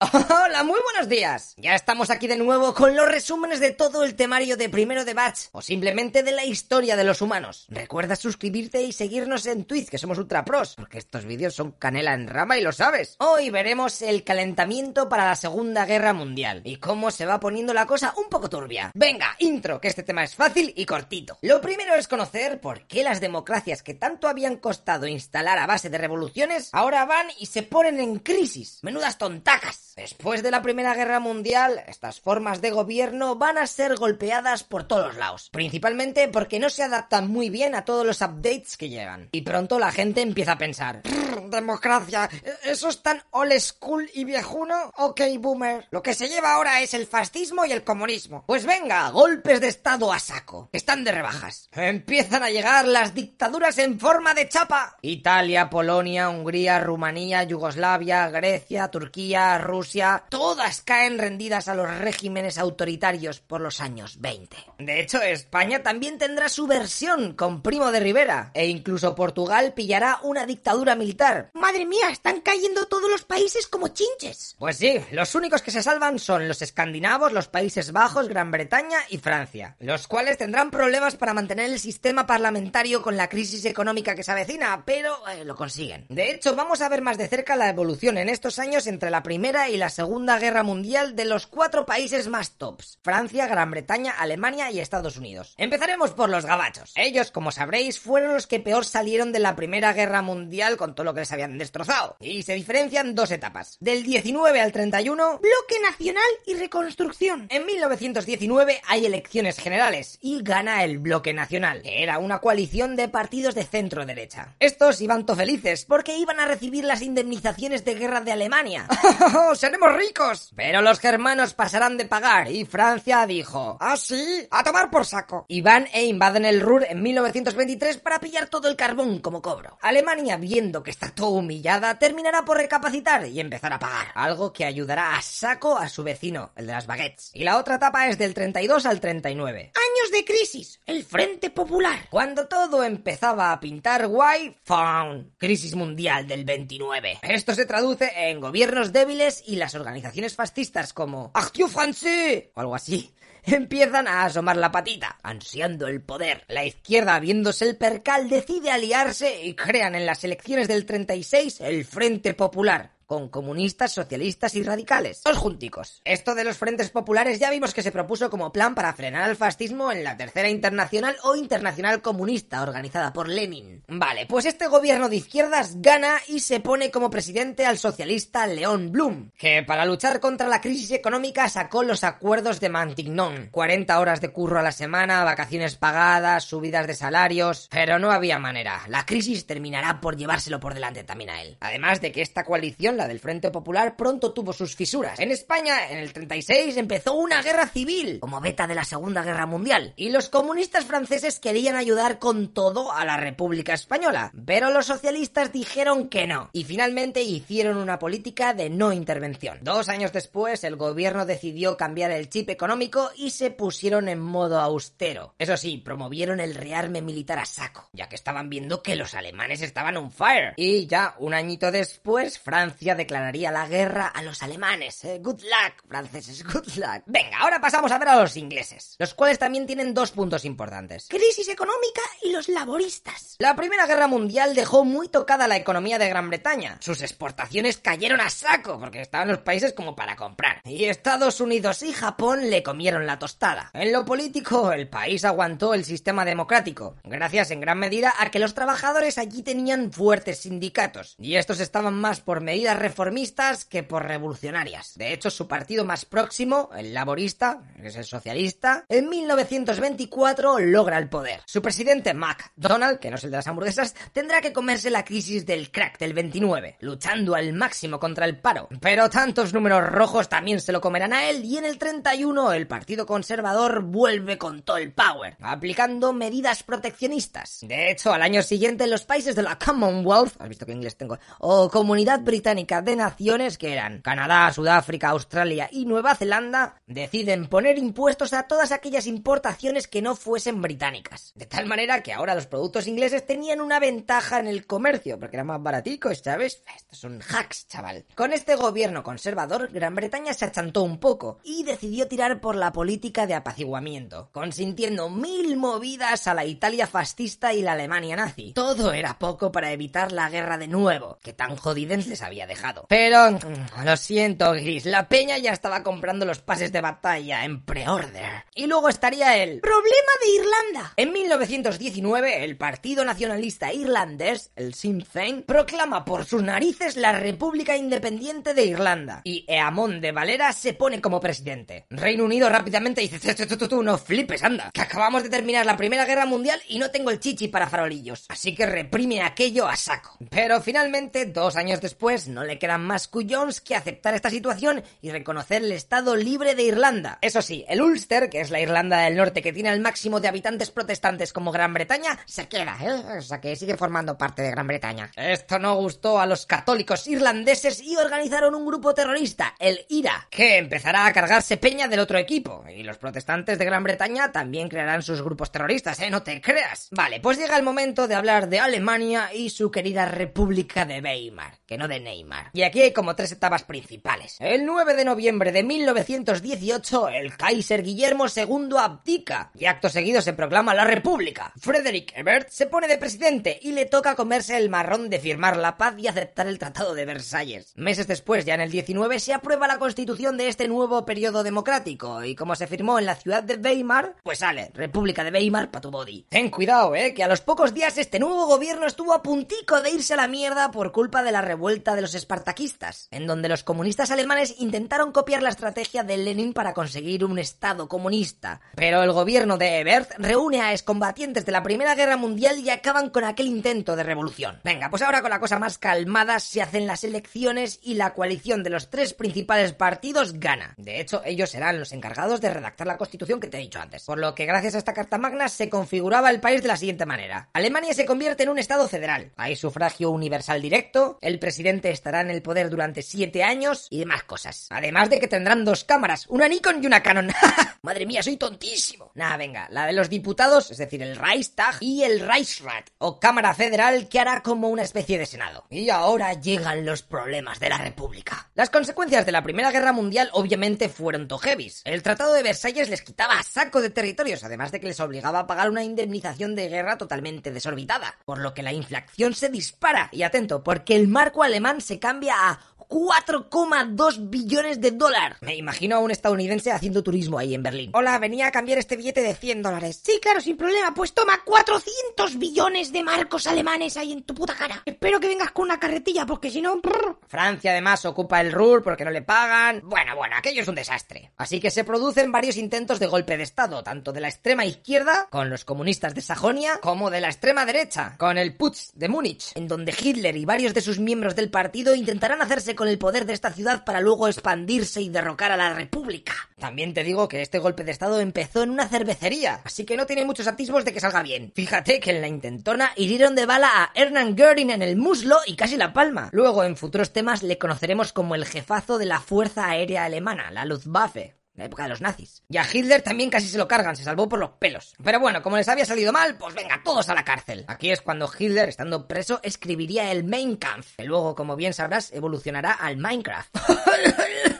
Hola, muy buenos días. Ya estamos aquí de nuevo con los resúmenes de todo el temario de primero de Batch o simplemente de la historia de los humanos. Recuerda suscribirte y seguirnos en Twitch, que somos ultra pros, porque estos vídeos son canela en rama y lo sabes. Hoy veremos el calentamiento para la Segunda Guerra Mundial y cómo se va poniendo la cosa un poco turbia. Venga, intro, que este tema es fácil y cortito. Lo primero es conocer por qué las democracias que tanto habían costado instalar a base de revoluciones ahora van y se ponen en crisis. Menudas tontacas. Después de la Primera Guerra Mundial, estas formas de gobierno van a ser golpeadas por todos lados, principalmente porque no se adaptan muy bien a todos los updates que llegan. Y pronto la gente empieza a pensar, democracia, ¿eso es tan old school y viejuno? Ok, boomer. Lo que se lleva ahora es el fascismo y el comunismo. Pues venga, golpes de estado a saco. Están de rebajas. Empiezan a llegar las dictaduras en forma de chapa. Italia, Polonia, Hungría, Rumanía, Yugoslavia, Grecia, Turquía, Rusia, todas caen rendidas a los regímenes autoritarios por los años 20. De hecho, España también tendrá su versión con Primo de Rivera, e incluso Portugal pillará una dictadura militar. Madre mía, están cayendo todos los países como chinches. Pues sí, los únicos que se salvan son los escandinavos, los Países Bajos, Gran Bretaña y Francia, los cuales tendrán problemas para mantener el sistema parlamentario con la crisis económica que se avecina, pero eh, lo consiguen. De hecho, vamos a ver más de cerca la evolución en estos años entre la primera la Segunda Guerra Mundial de los cuatro países más tops, Francia, Gran Bretaña, Alemania y Estados Unidos. Empezaremos por los gabachos. Ellos, como sabréis, fueron los que peor salieron de la Primera Guerra Mundial con todo lo que les habían destrozado, y se diferencian dos etapas. Del 19 al 31, Bloque Nacional y Reconstrucción. En 1919 hay elecciones generales y gana el Bloque Nacional, que era una coalición de partidos de centro derecha. Estos iban to felices porque iban a recibir las indemnizaciones de guerra de Alemania. ¡Seremos ricos! Pero los germanos pasarán de pagar y Francia dijo: ¿Ah, sí? A tomar por saco. Y van e invaden el Ruhr en 1923 para pillar todo el carbón como cobro. Alemania, viendo que está todo humillada, terminará por recapacitar y empezar a pagar. Algo que ayudará a saco a su vecino, el de las baguettes. Y la otra etapa es del 32 al 39. Años de crisis. El Frente Popular. Cuando todo empezaba a pintar guay, ¡found! Crisis mundial del 29. Esto se traduce en gobiernos débiles las organizaciones fascistas como Actiu Français o algo así empiezan a asomar la patita, ansiando el poder. La izquierda, viéndose el percal, decide aliarse y crean en las elecciones del 36 el Frente Popular, con comunistas, socialistas y radicales. Dos junticos. Esto de los frentes populares ya vimos que se propuso como plan para frenar al fascismo en la Tercera Internacional o Internacional Comunista organizada por Lenin. Vale, pues este gobierno de izquierdas gana y se pone como presidente al socialista León Blum, que para luchar contra la crisis económica sacó los acuerdos de Mantignon. 40 horas de curro a la semana, vacaciones pagadas, subidas de salarios, pero no había manera. La crisis terminará por llevárselo por delante también a él. Además de que esta coalición del Frente Popular pronto tuvo sus fisuras. En España, en el 36, empezó una guerra civil, como beta de la Segunda Guerra Mundial, y los comunistas franceses querían ayudar con todo a la República Española, pero los socialistas dijeron que no, y finalmente hicieron una política de no intervención. Dos años después, el gobierno decidió cambiar el chip económico y se pusieron en modo austero. Eso sí, promovieron el rearme militar a saco, ya que estaban viendo que los alemanes estaban on fire. Y ya un añito después, Francia declararía la guerra a los alemanes. Eh, good luck, franceses, good luck. Venga, ahora pasamos a ver a los ingleses, los cuales también tienen dos puntos importantes. Crisis económica y los laboristas. La Primera Guerra Mundial dejó muy tocada la economía de Gran Bretaña. Sus exportaciones cayeron a saco porque estaban los países como para comprar. Y Estados Unidos y Japón le comieron la tostada. En lo político, el país aguantó el sistema democrático, gracias en gran medida a que los trabajadores allí tenían fuertes sindicatos, y estos estaban más por medidas reformistas que por revolucionarias. De hecho, su partido más próximo, el laborista, que es el socialista, en 1924 logra el poder. Su presidente, McDonald, que no es el de las hamburguesas, tendrá que comerse la crisis del crack del 29, luchando al máximo contra el paro. Pero tantos números rojos también se lo comerán a él y en el 31 el Partido Conservador vuelve con todo el power, aplicando medidas proteccionistas. De hecho, al año siguiente los países de la Commonwealth, has visto que inglés tengo, o Comunidad Británica de Naciones, que eran Canadá, Sudáfrica, Australia y Nueva Zelanda, deciden poner impuestos a todas aquellas importaciones que no fuesen británicas. De tal manera que ahora los productos ingleses tenían una ventaja en el comercio, porque eran más baraticos, ¿sabes? Estos son hacks, chaval. Con este gobierno conservador, Gran Bretaña se achantó un poco y decidió tirar por la política de apaciguamiento, consintiendo mil movidas a la Italia fascista y la Alemania nazi. Todo era poco para evitar la guerra de nuevo, que tan jodidens les había dejado. Pero, mm, lo siento, Gris, la peña ya estaba comprando los pases de batalla en pre-order. Y luego estaría el Problema de Irlanda. en 1919, el Partido Nacionalista Irlandés, el Sinn Féin, proclama por sus narices la República Independiente de Irlanda. Y Eamon de Valera se pone como presidente. Reino Unido rápidamente dice, "Tú, tú, tú, tú, no flipes, anda, que acabamos de terminar la Primera Guerra Mundial y no tengo el chichi para farolillos. Así que reprime aquello a saco. Pero finalmente, dos años después, no le quedan más cuyons que aceptar esta situación y reconocer el Estado libre de Irlanda. Eso sí, el Ulster, que es la Irlanda del Norte que tiene el máximo de habitantes protestantes como Gran Bretaña, se queda, ¿eh? O sea que sigue formando parte de Gran Bretaña. Esto no gustó a los católicos irlandeses y organizaron un grupo terrorista, el IRA, que empezará a cargarse peña del otro equipo. Y los protestantes de Gran Bretaña también crearán sus grupos terroristas, ¿eh? No te creas. Vale, pues llega el momento de hablar de Alemania y su querida República de Weimar, que no de Neymar. Y aquí hay como tres etapas principales. El 9 de noviembre de 1918, el Kaiser Guillermo II abdica y acto seguido se proclama la República. Frederick Ebert se pone de presidente y le toca comerse el marrón de firmar la paz y aceptar el Tratado de Versalles. Meses después, ya en el 19, se aprueba la constitución de este nuevo periodo democrático y como se firmó en la ciudad de Weimar, pues sale República de Weimar pa' tu body. Ten cuidado, eh, que a los pocos días este nuevo gobierno estuvo a puntico de irse a la mierda por culpa de la revuelta de los espartaquistas, en donde los comunistas alemanes intentaron copiar la estrategia de Lenin para conseguir un estado comunista. Pero el gobierno de Ebert reúne a excombatientes de la Primera Guerra Mundial y acaban con aquel intento de revolución. Venga, pues ahora con la cosa más calmada se hacen las elecciones y la coalición de los tres principales partidos gana. De hecho, ellos serán los encargados de redactar la constitución que te he dicho antes. Por lo que gracias a esta Carta Magna se configuraba el país de la siguiente manera. Alemania se convierte en un estado federal. Hay sufragio universal directo, el presidente en el poder durante siete años y demás cosas. Además de que tendrán dos cámaras, una Nikon y una Canon. Madre mía, soy tontísimo. Nada, venga, la de los diputados, es decir, el Reichstag y el Reichsrat, o Cámara Federal, que hará como una especie de Senado. Y ahora llegan los problemas de la República. Las consecuencias de la Primera Guerra Mundial obviamente fueron tojevis. El Tratado de Versalles les quitaba saco de territorios, además de que les obligaba a pagar una indemnización de guerra totalmente desorbitada, por lo que la inflación se dispara. Y atento, porque el marco alemán se cambia a 4,2 billones de dólares. Me imagino a un estadounidense haciendo turismo ahí en Berlín. Hola, venía a cambiar este billete de 100 dólares. Sí, claro, sin problema. Pues toma 400 billones de marcos alemanes ahí en tu puta cara. Espero que vengas con una carretilla, porque si no... Francia además ocupa el Ruhr porque no le pagan. Bueno, bueno, aquello es un desastre. Así que se producen varios intentos de golpe de Estado, tanto de la extrema izquierda, con los comunistas de Sajonia, como de la extrema derecha, con el Putsch de Múnich, en donde Hitler y varios de sus miembros del partido intentarán hacerse con el poder de esta ciudad para luego expandirse y derrocar a la República. También te digo que este golpe de Estado empezó en una cervecería, así que no tiene muchos atisbos de que salga bien. Fíjate que en la intentona hirieron de bala a Hernán Göring en el muslo y casi la palma. Luego, en futuros temas, le conoceremos como el jefazo de la Fuerza Aérea Alemana, la Luftwaffe. Época de los nazis. Y a Hitler también casi se lo cargan, se salvó por los pelos. Pero bueno, como les había salido mal, pues venga, todos a la cárcel. Aquí es cuando Hitler, estando preso, escribiría el Mein Kampf, que luego, como bien sabrás, evolucionará al Minecraft.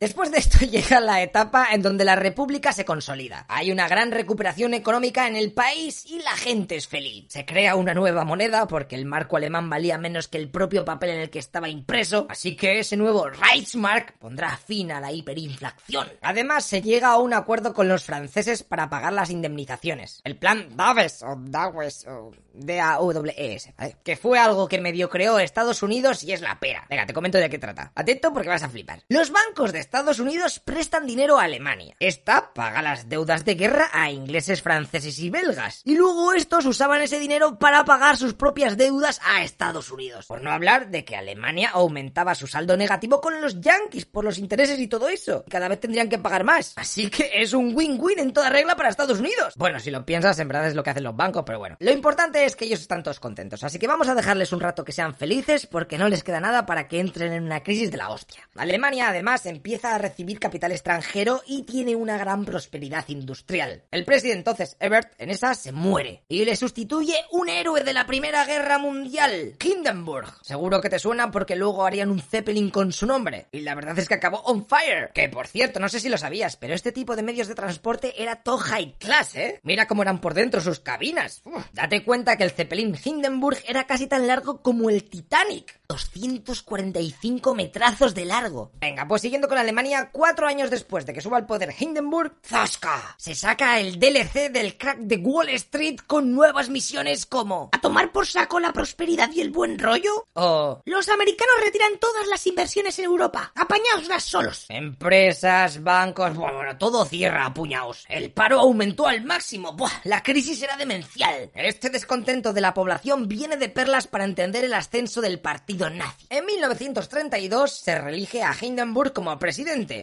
Después de esto llega la etapa en donde la república se consolida. Hay una gran recuperación económica en el país y la gente es feliz. Se crea una nueva moneda porque el marco alemán valía menos que el propio papel en el que estaba impreso, así que ese nuevo Reichsmark pondrá fin a la hiperinflación. Además, se llega a un acuerdo con los franceses para pagar las indemnizaciones. El plan Daves o Dawes o D-A-W-E-S, ¿vale? que fue algo que medio creó Estados Unidos y es la pera. Venga, te comento de qué trata. Atento porque vas a flipar. Los bancos de Estados Unidos prestan dinero a Alemania. Esta paga las deudas de guerra a ingleses, franceses y belgas. Y luego estos usaban ese dinero para pagar sus propias deudas a Estados Unidos. Por no hablar de que Alemania aumentaba su saldo negativo con los yankees por los intereses y todo eso. Y cada vez tendrían que pagar más. Así que es un win-win en toda regla para Estados Unidos. Bueno, si lo piensas, en verdad es lo que hacen los bancos, pero bueno. Lo importante es que ellos están todos contentos. Así que vamos a dejarles un rato que sean felices porque no les queda nada para que entren en una crisis de la hostia. Alemania además empieza a recibir capital extranjero y tiene una gran prosperidad industrial. El presidente entonces Ebert en esa se muere y le sustituye un héroe de la Primera Guerra Mundial, Hindenburg. Seguro que te suena porque luego harían un Zeppelin con su nombre. Y la verdad es que acabó on fire. Que por cierto, no sé si lo sabías, pero este tipo de medios de transporte era todo high class, ¿eh? Mira cómo eran por dentro sus cabinas. Date cuenta que el Zeppelin Hindenburg era casi tan largo como el Titanic. 245 metrazos de largo. Venga, pues siguiendo con Alemania, cuatro años después de que suba al poder Hindenburg, ¡zasca! Se saca el DLC del crack de Wall Street con nuevas misiones como ¿A tomar por saco la prosperidad y el buen rollo? o Los americanos retiran todas las inversiones en Europa. Apañaoslas solos. Empresas, bancos, bueno, todo cierra a puñados. El paro aumentó al máximo. Buah, la crisis era demencial. Este descontento de la población viene de perlas para entender el ascenso del partido nazi. En 1932 se reelige a Hindenburg como presidente,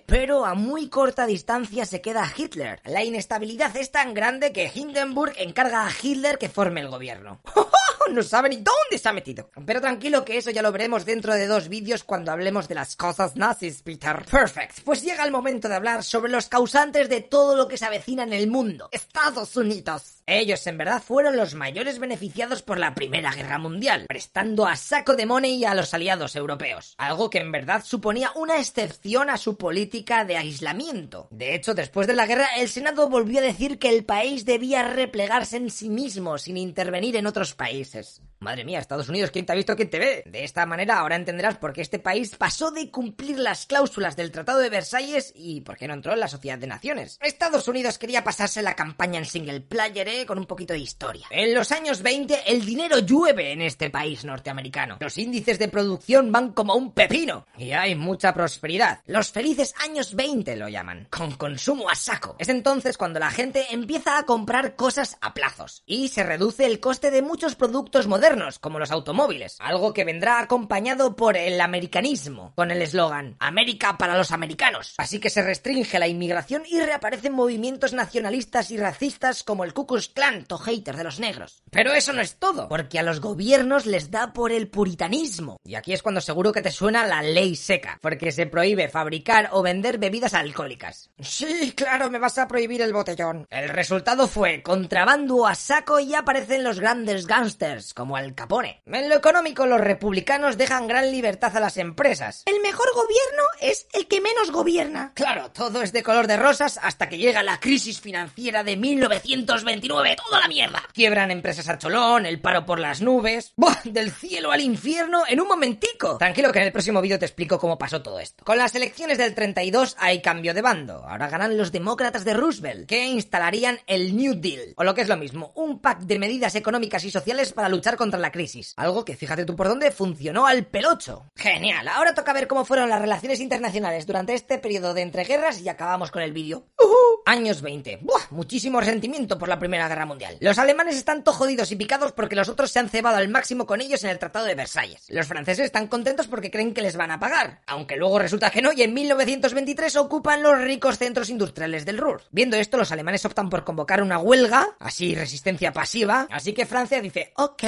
pero a muy corta distancia se queda Hitler. La inestabilidad es tan grande que Hindenburg encarga a Hitler que forme el gobierno. no sabe ni dónde se ha metido. Pero tranquilo que eso ya lo veremos dentro de dos vídeos cuando hablemos de las cosas nazis, Peter. Perfect. Pues llega el momento de hablar sobre los causantes de todo lo que se avecina en el mundo. Estados Unidos. Ellos en verdad fueron los mayores beneficiados por la Primera Guerra Mundial, prestando a saco de money a los aliados europeos, algo que en verdad suponía una excepción a su política de aislamiento. De hecho, después de la guerra, el Senado volvió a decir que el país debía replegarse en sí mismo sin intervenir en otros países. Madre mía, Estados Unidos, ¿quién te ha visto, quién te ve? De esta manera ahora entenderás por qué este país pasó de cumplir las cláusulas del Tratado de Versalles y por qué no entró en la Sociedad de Naciones. Estados Unidos quería pasarse la campaña en single player, ¿eh? Con un poquito de historia. En los años 20, el dinero llueve en este país norteamericano. Los índices de producción van como un pepino y hay mucha prosperidad. Los felices años 20 lo llaman, con consumo a saco. Es entonces cuando la gente empieza a comprar cosas a plazos y se reduce el coste de muchos productos modernos, como los automóviles, algo que vendrá acompañado por el americanismo, con el eslogan América para los americanos. Así que se restringe la inmigración y reaparecen movimientos nacionalistas y racistas como el Ku Klux Klan, to hater de los negros. Pero eso no es todo, porque a los gobiernos les da por el puritanismo. Y aquí es cuando seguro que te suena la ley seca, porque se prohíbe fabricar o vender bebidas alcohólicas. Sí, claro, me vas a prohibir el botellón. El resultado fue contrabando a saco y aparecen los grandes gángsters, como Al Capone. En lo económico, los republicanos dejan gran libertad a las empresas. El mejor gobierno es el que menos gobierna. Claro, todo es de color de rosas hasta que llega la crisis financiera de 1929. ¡Toda la mierda! Quiebran empresas a cholón, el paro por las nubes. ¡Buah! Del cielo al infierno en un momentico. Tranquilo que en el próximo vídeo te explico cómo pasó todo esto. Con las elecciones del 32 hay cambio de bando. Ahora ganan los demócratas de Roosevelt, que instalarían el New Deal. O lo que es lo mismo, un pack de medidas económicas y sociales para luchar contra la crisis. Algo que, fíjate tú por dónde, funcionó al pelocho. Genial. Ahora toca ver cómo fueron las relaciones internacionales durante este periodo de entreguerras y acabamos con el vídeo. Años 20. ¡Buah! Muchísimo resentimiento por la Primera Guerra Mundial. Los alemanes están todo jodidos y picados porque los otros se han cebado al máximo con ellos en el Tratado de Versalles. Los franceses están contentos porque creen que les van a pagar, aunque luego resulta que no y en 1923 ocupan los ricos centros industriales del Ruhr. Viendo esto, los alemanes optan por convocar una huelga, así resistencia pasiva, así que Francia dice, ok,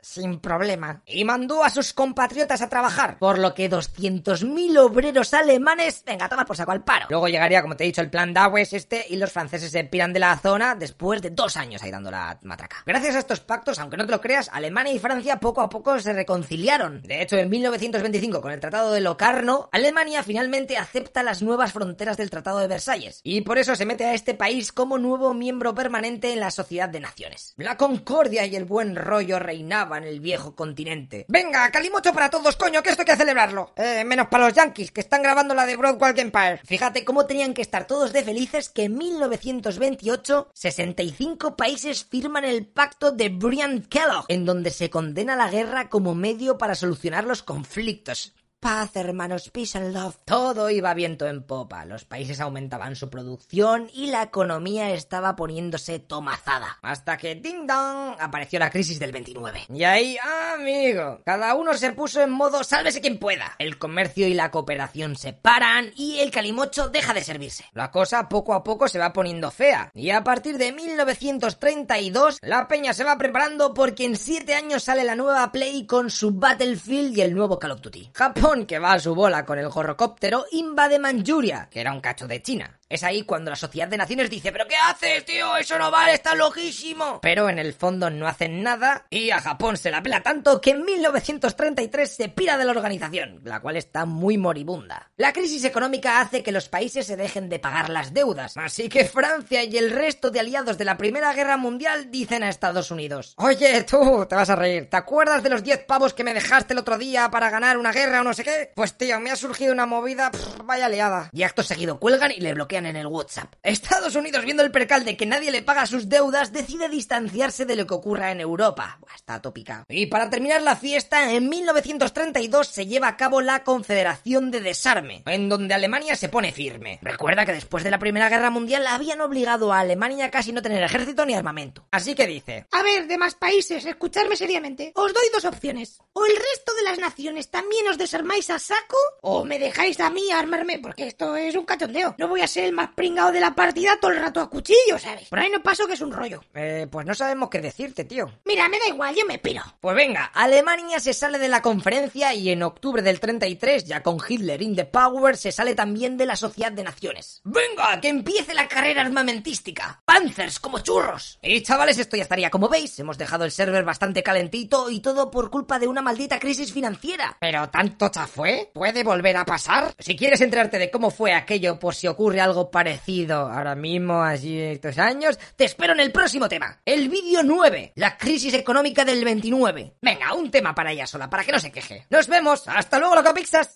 sin problema, y mandó a sus compatriotas a trabajar, por lo que 200.000 obreros alemanes, venga, toma por saco al paro. Luego llegaría, como te he dicho, el plan Dawes este y los franceses se piran de la zona después de dos años ahí dando la matraca. Gracias a estos pactos, aunque no te lo creas, Alemania y Francia poco a poco se reconciliaron. De hecho, en 1925, con el Tratado de Locarno, Alemania finalmente acepta las nuevas fronteras del Tratado de Versalles y por eso se mete a este país como nuevo miembro permanente en la Sociedad de Naciones. La concordia y el buen rollo reinaban el viejo continente. Venga, calimocho para todos, coño, que esto hay que celebrarlo. Eh, menos para los yankees, que están grabando la de Broadwalk Empire. Fíjate cómo tenían que estar todos de felices que en 1928 65 países firman el pacto de Briand-Kellogg, en donde se condena la guerra como medio para solucionar los conflictos. Paz, hermanos, peace and love. Todo iba viento en popa. Los países aumentaban su producción y la economía estaba poniéndose tomazada. Hasta que, ding dong, apareció la crisis del 29. Y ahí, amigo, cada uno se puso en modo sálvese quien pueda. El comercio y la cooperación se paran y el calimocho deja de servirse. La cosa poco a poco se va poniendo fea. Y a partir de 1932, la peña se va preparando porque en 7 años sale la nueva Play con su Battlefield y el nuevo Call of Duty. Japón que va a su bola con el gorrocóptero invade Manchuria, que era un cacho de China. Es ahí cuando la Sociedad de Naciones dice, pero ¿qué haces, tío? Eso no vale, está loquísimo. Pero en el fondo no hacen nada y a Japón se la pela tanto que en 1933 se pira de la organización, la cual está muy moribunda. La crisis económica hace que los países se dejen de pagar las deudas, así que Francia y el resto de aliados de la Primera Guerra Mundial dicen a Estados Unidos, oye tú, te vas a reír, ¿te acuerdas de los 10 pavos que me dejaste el otro día para ganar una guerra o no sé qué? Pues tío, me ha surgido una movida, vaya liada. Y acto seguido cuelgan y le bloquean en el WhatsApp. Estados Unidos, viendo el percal de que nadie le paga sus deudas, decide distanciarse de lo que ocurra en Europa. está tópica. Y para terminar la fiesta, en 1932 se lleva a cabo la Confederación de Desarme, en donde Alemania se pone firme. Recuerda que después de la Primera Guerra Mundial habían obligado a Alemania a casi no tener ejército ni armamento. Así que dice... A ver, demás países, escuchadme seriamente. Os doy dos opciones. O el resto de las naciones también os desarmáis a saco, o me dejáis a mí armarme, porque esto es un cachondeo. No voy a ser el más pringado de la partida todo el rato a cuchillo, ¿sabes? Por ahí no paso que es un rollo. Eh, pues no sabemos qué decirte, tío. Mira, me da igual, yo me piro. Pues venga, Alemania se sale de la conferencia y en octubre del 33, ya con Hitler in the power, se sale también de la Sociedad de Naciones. ¡Venga, que empiece la carrera armamentística! ¡Panzers como churros! Y chavales, esto ya estaría como veis. Hemos dejado el server bastante calentito y todo por culpa de una maldita crisis financiera. Pero tanto fue? ¿Puede volver a pasar? Si quieres enterarte de cómo fue aquello por si ocurre algo parecido ahora mismo, así estos años, te espero en el próximo tema. El vídeo 9, la crisis económica del 29. Venga, un tema para ella sola, para que no se queje. Nos vemos. Hasta luego, locapixas.